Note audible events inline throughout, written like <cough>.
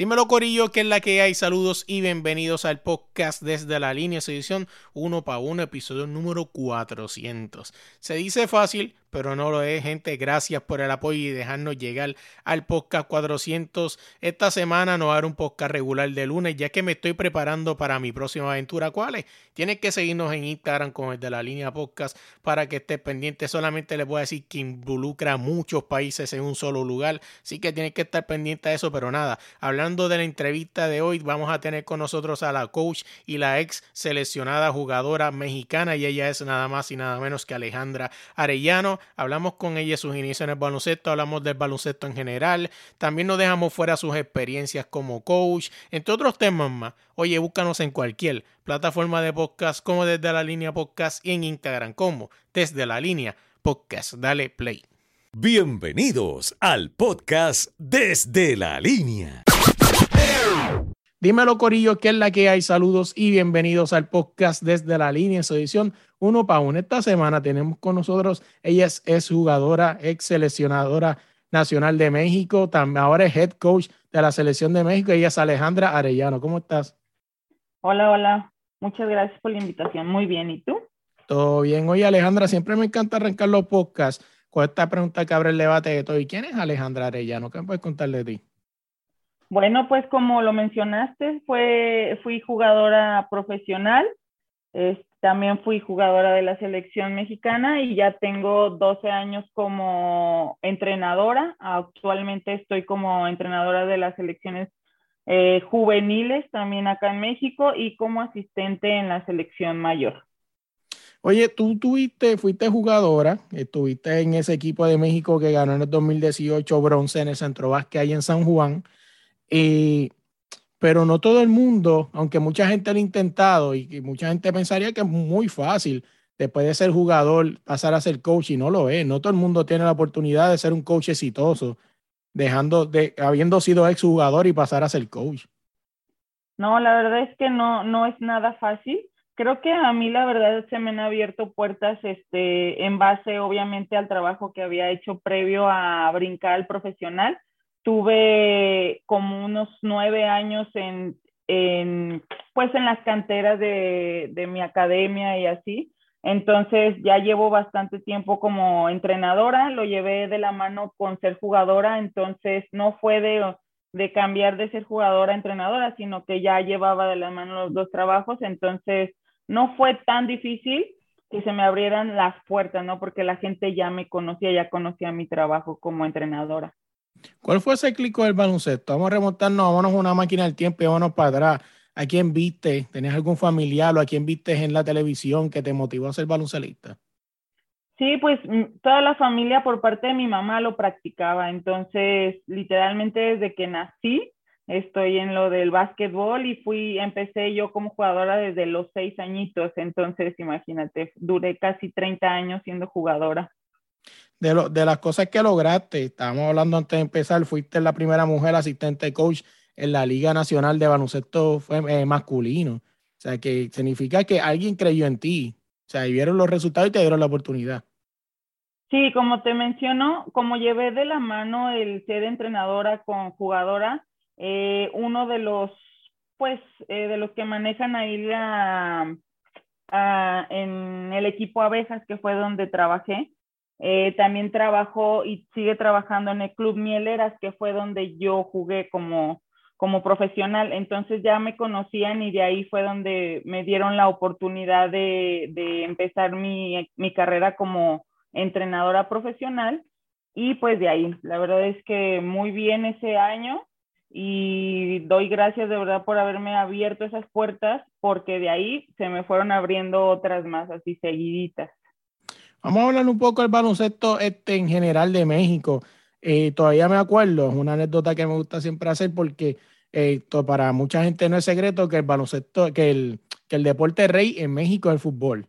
Dímelo Corillo, que es la que hay. Saludos y bienvenidos al podcast desde la línea, edición 1 para 1, episodio número 400. Se dice fácil, pero no lo es, gente. Gracias por el apoyo y dejarnos llegar al podcast 400. Esta semana no a haber un podcast regular de lunes, ya que me estoy preparando para mi próxima aventura. ¿Cuál es? Tienes que seguirnos en Instagram con el de la línea podcast para que estés pendiente. Solamente les voy a decir que involucra a muchos países en un solo lugar, así que tienes que estar pendiente de eso. Pero nada, hablando de la entrevista de hoy, vamos a tener con nosotros a la coach y la ex seleccionada jugadora mexicana, y ella es nada más y nada menos que Alejandra Arellano hablamos con ella sus inicios en el baloncesto, hablamos del baloncesto en general, también nos dejamos fuera sus experiencias como coach, entre otros temas más. Oye, búscanos en cualquier plataforma de podcast como desde la línea podcast y en Instagram como desde la línea podcast. Dale play. Bienvenidos al podcast desde la línea. Dímelo, Corillo, ¿qué es la que hay? Saludos y bienvenidos al podcast desde la línea, en su edición uno para uno. Esta semana tenemos con nosotros, ella es, jugadora, ex seleccionadora nacional de México, también ahora es head coach de la selección de México, ella es Alejandra Arellano. ¿Cómo estás? Hola, hola. Muchas gracias por la invitación. Muy bien, ¿y tú? Todo bien. Oye, Alejandra, siempre me encanta arrancar los podcasts con esta pregunta que abre el debate de todo. ¿Y quién es Alejandra Arellano? ¿Qué me puedes contar de ti? Bueno, pues como lo mencionaste, fui jugadora profesional, también fui jugadora de la selección mexicana y ya tengo 12 años como entrenadora. Actualmente estoy como entrenadora de las selecciones eh, juveniles también acá en México y como asistente en la selección mayor. Oye, tú tuviste, fuiste jugadora, estuviste en ese equipo de México que ganó en el 2018 bronce en el Centro Vázquez ahí en San Juan. Y, pero no todo el mundo, aunque mucha gente lo ha intentado y, mucha gente pensaría que es muy fácil después de ser jugador pasar a ser coach y no lo es. No todo el mundo tiene la oportunidad de ser un coach exitoso, dejando de, habiendo sido ex jugador y pasar a ser coach. No, la verdad es que no, no es nada fácil. Creo que a mí la verdad se me han abierto puertas este, en base obviamente al trabajo que había hecho previo a brincar al profesional tuve como unos nueve años en, en pues en las canteras de, de, mi academia y así. Entonces ya llevo bastante tiempo como entrenadora, lo llevé de la mano con ser jugadora, entonces no fue de, de cambiar de ser jugadora a entrenadora, sino que ya llevaba de la mano los dos trabajos, entonces no fue tan difícil que se me abrieran las puertas, ¿no? Porque la gente ya me conocía, ya conocía mi trabajo como entrenadora. ¿Cuál fue ese clic del baloncesto? Vamos a remontarnos, vámonos a una máquina del tiempo y vámonos para atrás. ¿A quién viste? ¿Tenías algún familiar o a quién viste en la televisión que te motivó a ser baloncelista? Sí, pues mm, toda la familia por parte de mi mamá lo practicaba. Entonces, literalmente desde que nací, estoy en lo del básquetbol y fui, empecé yo como jugadora desde los seis añitos. Entonces, imagínate, duré casi 30 años siendo jugadora de, lo, de las cosas que lograste, estábamos hablando antes de empezar, fuiste la primera mujer asistente coach en la Liga Nacional de Baloncesto eh, masculino. O sea, que significa que alguien creyó en ti. O sea, y vieron los resultados y te dieron la oportunidad. Sí, como te menciono, como llevé de la mano el ser entrenadora con jugadora, eh, uno de los, pues, eh, de los que manejan ahí la, ah, en el equipo Abejas, que fue donde trabajé, eh, también trabajó y sigue trabajando en el Club Mieleras, que fue donde yo jugué como, como profesional. Entonces ya me conocían y de ahí fue donde me dieron la oportunidad de, de empezar mi, mi, carrera como entrenadora profesional. Y pues de ahí, la verdad es que muy bien ese año y doy gracias de verdad por haberme abierto esas puertas porque de ahí se me fueron abriendo otras más así seguiditas. Vamos a hablar un poco del baloncesto este en general de México. Eh, todavía me acuerdo, es una anécdota que me gusta siempre hacer porque esto para mucha gente no es secreto que el baloncesto, que el, que el deporte rey en México es el fútbol.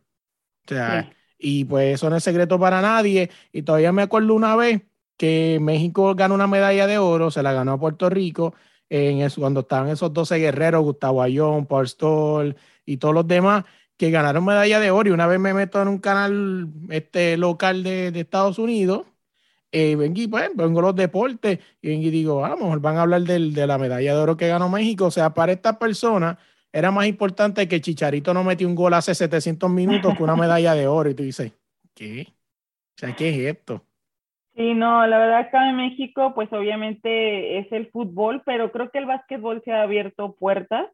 O sea, y pues eso no es secreto para nadie. Y todavía me acuerdo una vez que México ganó una medalla de oro, se la ganó a Puerto Rico, en eso, cuando estaban esos 12 guerreros, Gustavo Ayón, Paul Stoll y todos los demás, que ganaron medalla de oro. Y una vez me meto en un canal este, local de, de Estados Unidos eh, vengo, pues, vengo los deportes y, digo, a lo mejor van a hablar del, de la medalla de oro que ganó México. O sea, para esta persona era más importante que Chicharito no metió un gol hace 700 minutos que una medalla de oro. Y tú dices, ¿qué? O sea, ¿qué es esto? Sí, no, la verdad acá en México, pues obviamente es el fútbol, pero creo que el básquetbol se ha abierto puertas.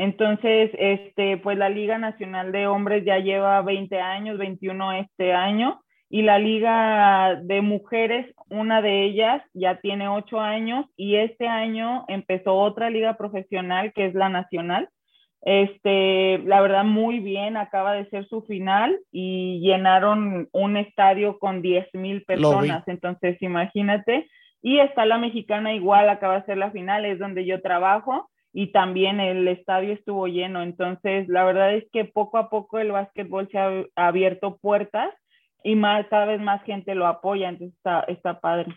Entonces, este, pues la Liga Nacional de Hombres ya lleva 20 años, 21 este año, y la liga de mujeres, una de ellas ya tiene ocho años y este año empezó otra liga profesional que es la nacional. Este, la verdad, muy bien, acaba de ser su final y llenaron un estadio con 10 mil personas. Entonces, imagínate. Y está la mexicana igual, acaba de ser la final, es donde yo trabajo y también el estadio estuvo lleno. Entonces, la verdad es que poco a poco el básquetbol se ha abierto puertas y más, cada vez más gente lo apoya, entonces está, está padre.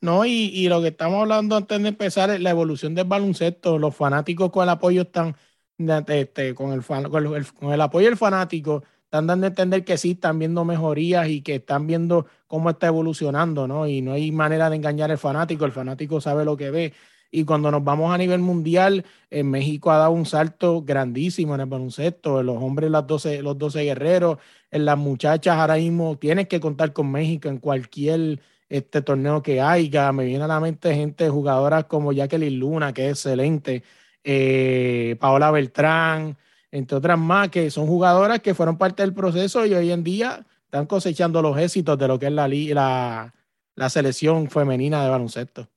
No, y, y, lo que estamos hablando antes de empezar es la evolución del baloncesto. Los fanáticos con el apoyo están, este, con, el, con, el, con el apoyo del fanático, están dando a entender que sí están viendo mejorías y que están viendo cómo está evolucionando, ¿no? Y no hay manera de engañar al fanático, el fanático sabe lo que ve. Y cuando nos vamos a nivel mundial, en México ha dado un salto grandísimo en el baloncesto. Los hombres, las 12, los 12 guerreros, en las muchachas ahora mismo tienes que contar con México en cualquier este torneo que haya. Me viene a la mente gente, jugadoras como Jacqueline Luna, que es excelente, eh, Paola Beltrán, entre otras más, que son jugadoras que fueron parte del proceso y hoy en día están cosechando los éxitos de lo que es la, la selección femenina de baloncesto.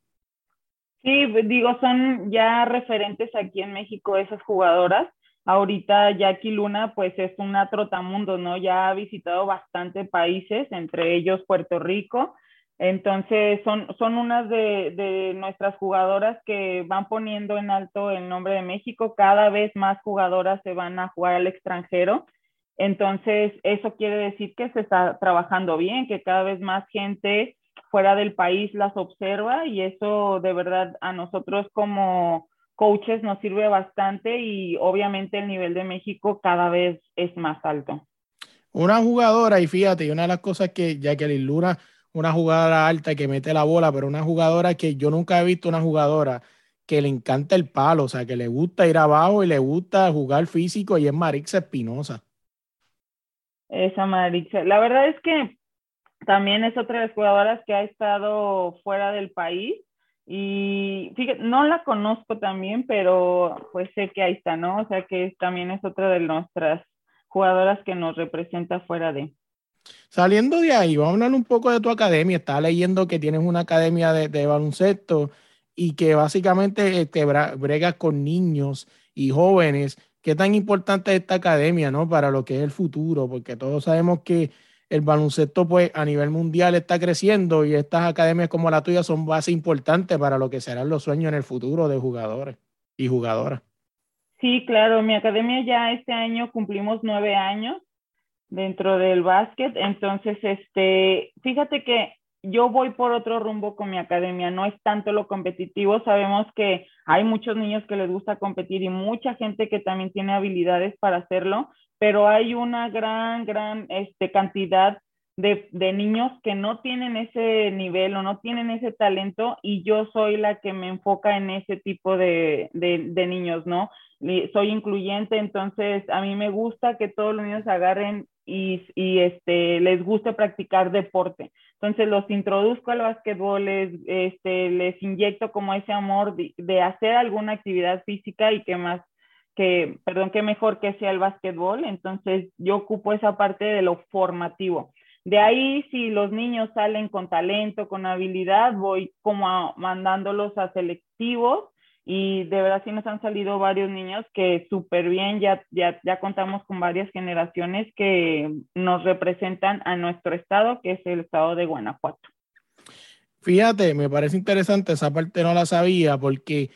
Sí, digo, son ya referentes aquí en México esas jugadoras. Ahorita Jackie Luna, pues es una trotamundo, ¿no? Ya ha visitado bastante países, entre ellos Puerto Rico. Entonces, son, son unas de, de nuestras jugadoras que van poniendo en alto el nombre de México. Cada vez más jugadoras se van a jugar al extranjero. Entonces, eso quiere decir que se está trabajando bien, que cada vez más gente fuera del país las observa y eso de verdad a nosotros como coaches nos sirve bastante y obviamente el nivel de México cada vez es más alto. Una jugadora, y fíjate, una de las cosas que Jacqueline Luna, una jugadora alta que mete la bola, pero una jugadora que yo nunca he visto una jugadora que le encanta el palo, o sea, que le gusta ir abajo y le gusta jugar físico y es Marixa Espinosa. Esa Marixa, la verdad es que también es otra de las jugadoras que ha estado fuera del país y fíjate, no la conozco también, pero pues sé que ahí está, ¿no? O sea que también es otra de nuestras jugadoras que nos representa fuera de. Saliendo de ahí, vamos a hablar un poco de tu academia. Estaba leyendo que tienes una academia de, baloncesto y que básicamente te este, bregas con niños y jóvenes. ¿Qué tan importante es esta academia, no? Para lo que es el futuro, porque todos sabemos que el baloncesto pues a nivel mundial está creciendo y estas academias como la tuya son base importante para lo que serán los sueños en el futuro de jugadores y jugadoras. Sí, claro, mi academia ya este año cumplimos nueve años dentro del básquet, entonces, este, fíjate que yo voy por otro rumbo con mi academia, no es tanto lo competitivo, sabemos que hay muchos niños que les gusta competir y mucha gente que también tiene habilidades para hacerlo, pero hay una gran, gran este, cantidad de, de, niños que no tienen ese nivel o no tienen ese talento y yo soy la que me enfoca en ese tipo de, de, de niños, ¿no? Soy incluyente, entonces a mí me gusta que todos los niños agarren y, y este, les guste practicar deporte. Entonces los introduzco al básquetbol, les, este, les inyecto como ese amor de, de hacer alguna actividad física y que más que, perdón, que mejor que sea el básquetbol, entonces yo ocupo esa parte de lo formativo. De ahí, si los niños salen con talento, con habilidad, voy como mandándolos a selectivos y de verdad sí nos han salido varios niños que súper bien, ya, ya, ya contamos con varias generaciones que nos representan a nuestro estado, que es el estado de Guanajuato. Fíjate, me parece interesante, esa parte no la sabía porque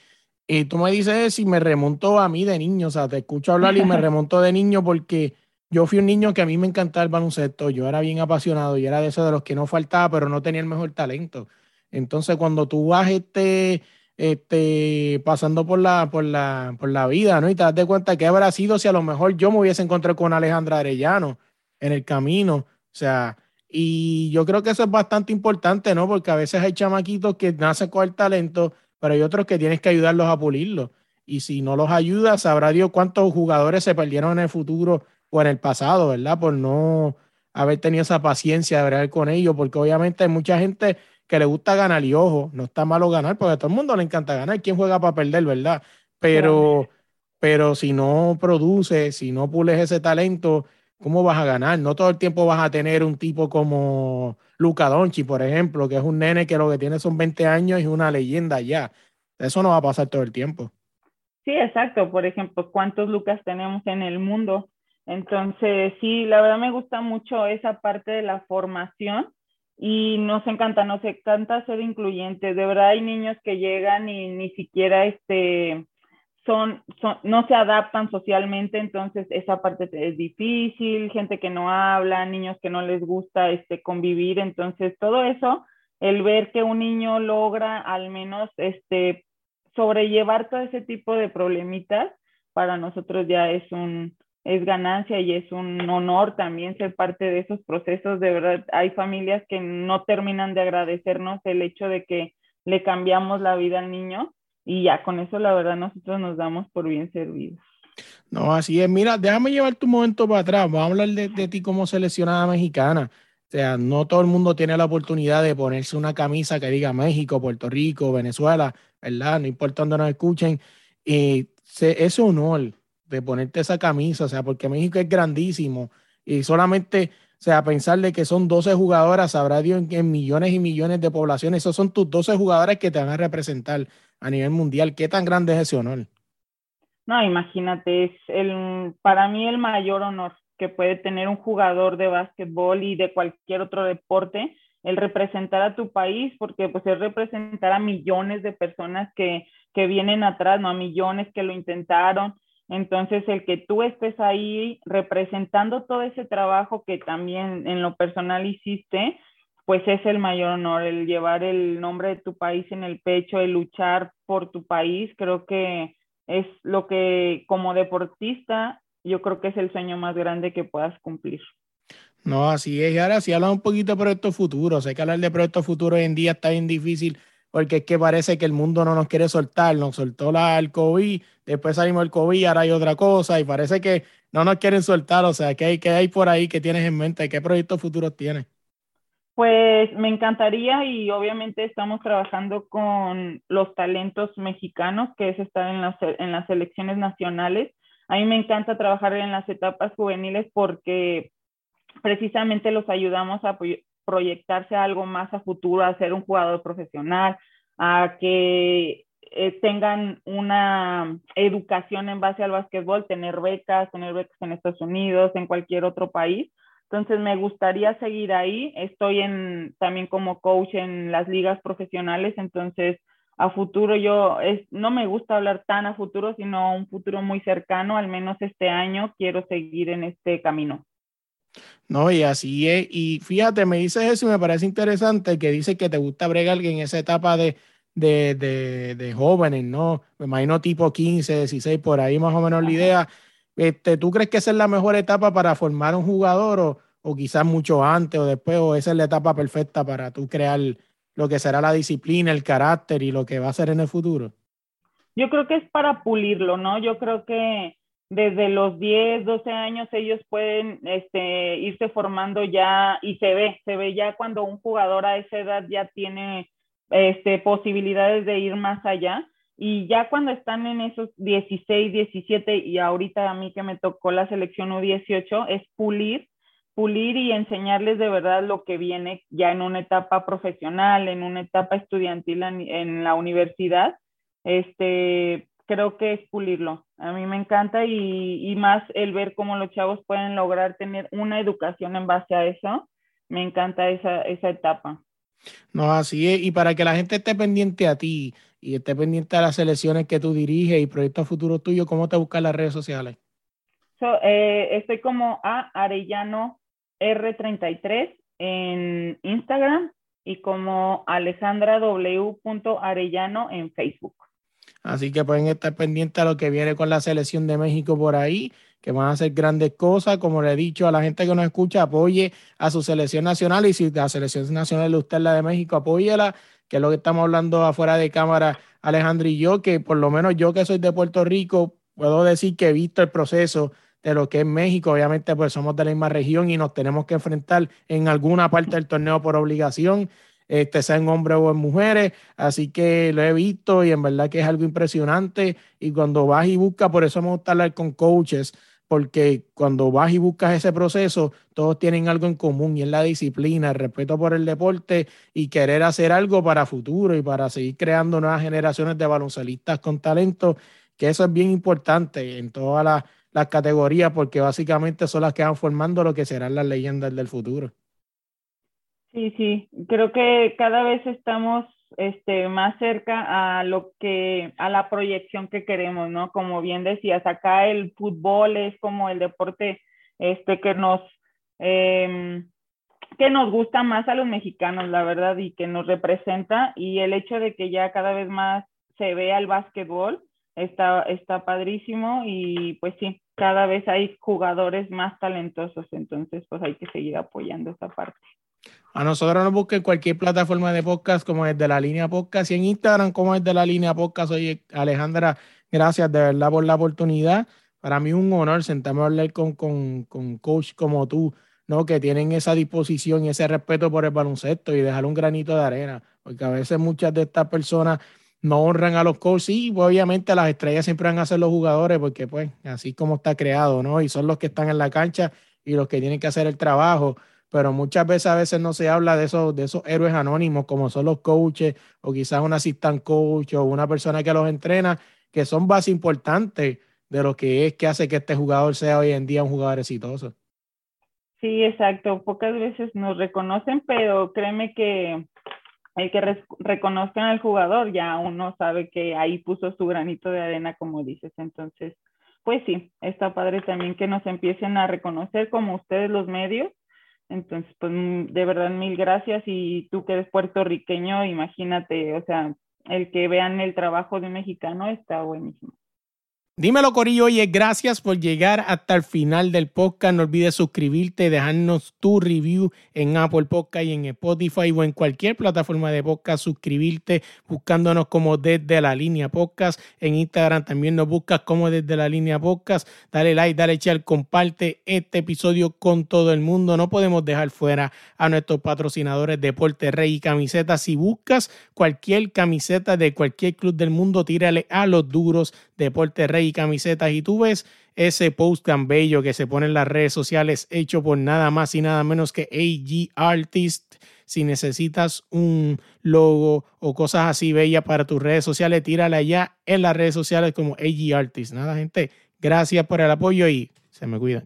Y tú me dices si me remonto a mí de niño, o sea, te escucho hablar y me <laughs> remonto de niño porque yo fui un niño que a mí me encantaba el baloncesto, yo era bien apasionado y era de esos de los que no faltaba, pero no tenía el mejor talento. Entonces, cuando tú vas este, este, pasando por la, por, la, por la vida, ¿no? Y te das cuenta que habrá sido si a lo mejor yo me hubiese encontrado con Alejandra Arellano en el camino. O sea, y yo creo que eso es bastante importante, ¿no? Porque a veces hay chamaquitos que nacen con el talento, pero hay otros que tienes que ayudarlos a pulirlo. Y si no los ayudas, sabrá Dios cuántos jugadores se perdieron en el futuro o en el pasado, ¿verdad? Por no haber tenido esa paciencia de ver con ellos, porque obviamente hay mucha gente que le gusta ganar y ojo, no está malo ganar, porque a todo el mundo le encanta ganar. ¿Quién juega para perder, verdad? Pero, pero si no produces, si no pules ese talento, ¿cómo vas a ganar? No todo el tiempo vas a tener un tipo como Luca Donchi, por ejemplo, que es un nene que lo que tiene son 20 años y una leyenda ya. Eso no va a pasar todo el tiempo. Sí, exacto. Por ejemplo, ¿cuántos Lucas tenemos en el mundo? Entonces, sí, la verdad me gusta mucho esa parte de la formación y nos encanta, nos encanta ser incluyentes. De verdad hay niños que llegan y ni siquiera este, son, no se adaptan socialmente, entonces esa parte es difícil, gente que no habla, niños que no les gusta este, convivir, entonces todo eso, el ver que un niño logra al menos este, sobrellevar todo ese tipo de problemitas, para nosotros ya es un, es ganancia y es un honor también ser parte de esos procesos. De verdad, hay familias que no terminan de agradecernos el hecho de que le cambiamos la vida al niño y ya con eso la verdad nosotros nos damos por bien servidos. No, así es. Mira, déjame llevar tu momento para atrás. Vamos a hablar de, de ti como seleccionada mexicana. O sea, no todo el mundo tiene la oportunidad de ponerse una camisa que diga México, Puerto Rico, Venezuela, ¿verdad? No importa dónde nos escuchen. Y ese honor de ponerte esa camisa, o sea, porque México es grandísimo y solamente, o sea, pensarle que son 12 jugadoras, sabrá Dios en, millones y millones de poblaciones, esos son tus 12 jugadoras que te van a representar a nivel mundial. ¿Qué tan grande es ese honor? No, imagínate, es el, para mí el mayor honor que puede tener un jugador de básquetbol y de cualquier otro deporte, el representar a tu país, porque pues es representar a millones de personas que, que vienen atrás, no a millones que lo intentaron, entonces, el que tú estés ahí representando todo ese trabajo que también en lo personal hiciste, pues es el mayor honor, el llevar el nombre de tu país en el pecho, el luchar por tu país, creo que es lo que como deportista, yo creo que es el sueño más grande que puedas cumplir. No, así es. Y ahora sí habla un poquito de proyectos futuros. Sé que hablar de proyectos futuros hoy en día está bien difícil porque es que parece que el mundo no nos quiere soltar, nos soltó la, el COVID, después salimos del COVID, ahora hay otra cosa, y parece que no nos quieren soltar, o sea, ¿qué hay, qué hay por ahí que tienes en mente? ¿Qué proyectos futuros tienes? Pues me encantaría y obviamente estamos trabajando con los talentos mexicanos, que es estar en las, en las selecciones nacionales. A mí me encanta trabajar en las etapas juveniles porque precisamente los ayudamos a proyectarse algo más a futuro, a ser un jugador profesional, a que eh, tengan una educación en base al básquetbol, tener becas, tener becas en Estados Unidos, en cualquier otro país. Entonces me gustaría seguir ahí. Estoy en, también como coach en las ligas profesionales, entonces a futuro yo es, no me gusta hablar tan a futuro, sino un futuro muy cercano, al menos este año quiero seguir en este camino. No, y así es. Y fíjate, me dices eso y me parece interesante que dice que te gusta bregar en esa etapa de, de, de, de, jóvenes, ¿no? Me imagino tipo 15, 16, por ahí más o menos la idea. Este, ¿Tú crees que esa es la mejor etapa para formar un jugador o, o quizás mucho antes o después o esa es la etapa perfecta para tú crear lo que será la disciplina, el carácter y lo que va a ser en el futuro? Yo creo que es para pulirlo, ¿no? Yo creo que desde los 10, 12 años ellos pueden este, irse formando ya y se ve, se ve ya cuando un jugador a esa edad ya tiene este, posibilidades de ir más allá. Y ya cuando están en esos 16, 17 y ahorita a mí que me tocó la selección U18 es pulir, pulir y enseñarles de verdad lo que viene ya en una etapa profesional, en una etapa estudiantil en, en la universidad. Este, creo que es pulirlo. A mí me encanta y, y, más el ver cómo los chavos pueden lograr tener una educación en base a eso. Me encanta esa, esa etapa. No, así es. Y para que la gente esté pendiente a ti y esté pendiente de las selecciones que tú diriges y proyectos futuros tuyos, ¿cómo te buscan las redes sociales? Eh, estoy como a Arellano R33 en Instagram y como Alejandra W. Arellano en Facebook. Así que pueden estar pendientes a lo que viene con la selección de México por ahí, que van a hacer grandes cosas. Como le he dicho a la gente que nos escucha, apoye a su selección nacional y si la selección nacional de usted la de México, apóyela, que es lo que estamos hablando afuera de cámara, Alejandro y yo, que por lo menos yo que soy de Puerto Rico, puedo decir que he visto el proceso de lo que es México. Obviamente, pues somos de la misma región y nos tenemos que enfrentar en alguna parte del torneo por obligación, este, sean hombres o en mujeres. Así que lo he visto y en verdad que es algo impresionante. Y cuando vas y buscas, por eso me gusta hablar con coaches, porque cuando vas y buscas ese proceso, todos tienen algo en común y es la disciplina, el respeto por el deporte y querer hacer algo para futuro y para seguir creando nuevas generaciones de baloncelistas con talento, que eso es bien importante en todas las las categorías porque básicamente son las que van formando lo que serán las leyendas del futuro. Sí, sí, creo que cada vez estamos este, más cerca a lo que, a la proyección que queremos, ¿no? Como bien decías, acá el fútbol es como el deporte este, que nos, em, que nos gusta más a los mexicanos, la verdad, y que nos representa, y el hecho de que ya cada vez más se vea el básquetbol, está, está padrísimo, y pues sí, cada vez hay jugadores más talentosos, entonces pues hay que seguir apoyando esa parte. A nosotros nos busquen cualquier plataforma de podcast como es de la línea podcast y en Instagram como es de la línea podcast. Oye, Alejandra, gracias de verdad por la oportunidad. Para mí es un honor sentarme a hablar con, con, con coach como tú, ¿no? Que tienen esa disposición y ese respeto por el baloncesto y dejar un granito de arena, porque a veces muchas de estas personas no honran a los coaches y pues, obviamente las estrellas siempre van a ser los jugadores porque pues así como está creado, ¿no? Y son los que están en la cancha y los que tienen que hacer el trabajo, pero muchas veces a veces no se habla de esos, de esos héroes anónimos como son los coaches o quizás un assistant coach o una persona que los entrena, que son base importante de lo que es que hace que este jugador sea hoy en día un jugador exitoso. Sí, exacto. Pocas veces nos reconocen, pero créeme que el que reconozcan al jugador, ya uno sabe que ahí puso su granito de arena, como dices. Entonces, pues sí, está padre también que nos empiecen a reconocer como ustedes los medios. Entonces, pues mm, de verdad mil gracias y tú que eres puertorriqueño, imagínate, o sea, el que vean el trabajo de un mexicano está buenísimo. Dímelo, Corillo. Oye, gracias por llegar hasta el final del podcast. No olvides suscribirte, dejarnos tu review en Apple Podcast y en Spotify o en cualquier plataforma de podcast. Suscribirte buscándonos como desde la línea podcast. En Instagram también nos buscas como desde la línea podcast. Dale like, dale share, comparte este episodio con todo el mundo. No podemos dejar fuera a nuestros patrocinadores Deporte Rey y Camisetas. Si buscas cualquier camiseta de cualquier club del mundo, tírale a los duros Deporte Rey y camisetas y tú ves ese post tan bello que se pone en las redes sociales hecho por nada más y nada menos que AG Artist. Si necesitas un logo o cosas así bellas para tus redes sociales, tírala allá en las redes sociales como AG Artist. Nada, gente, gracias por el apoyo y se me cuidan.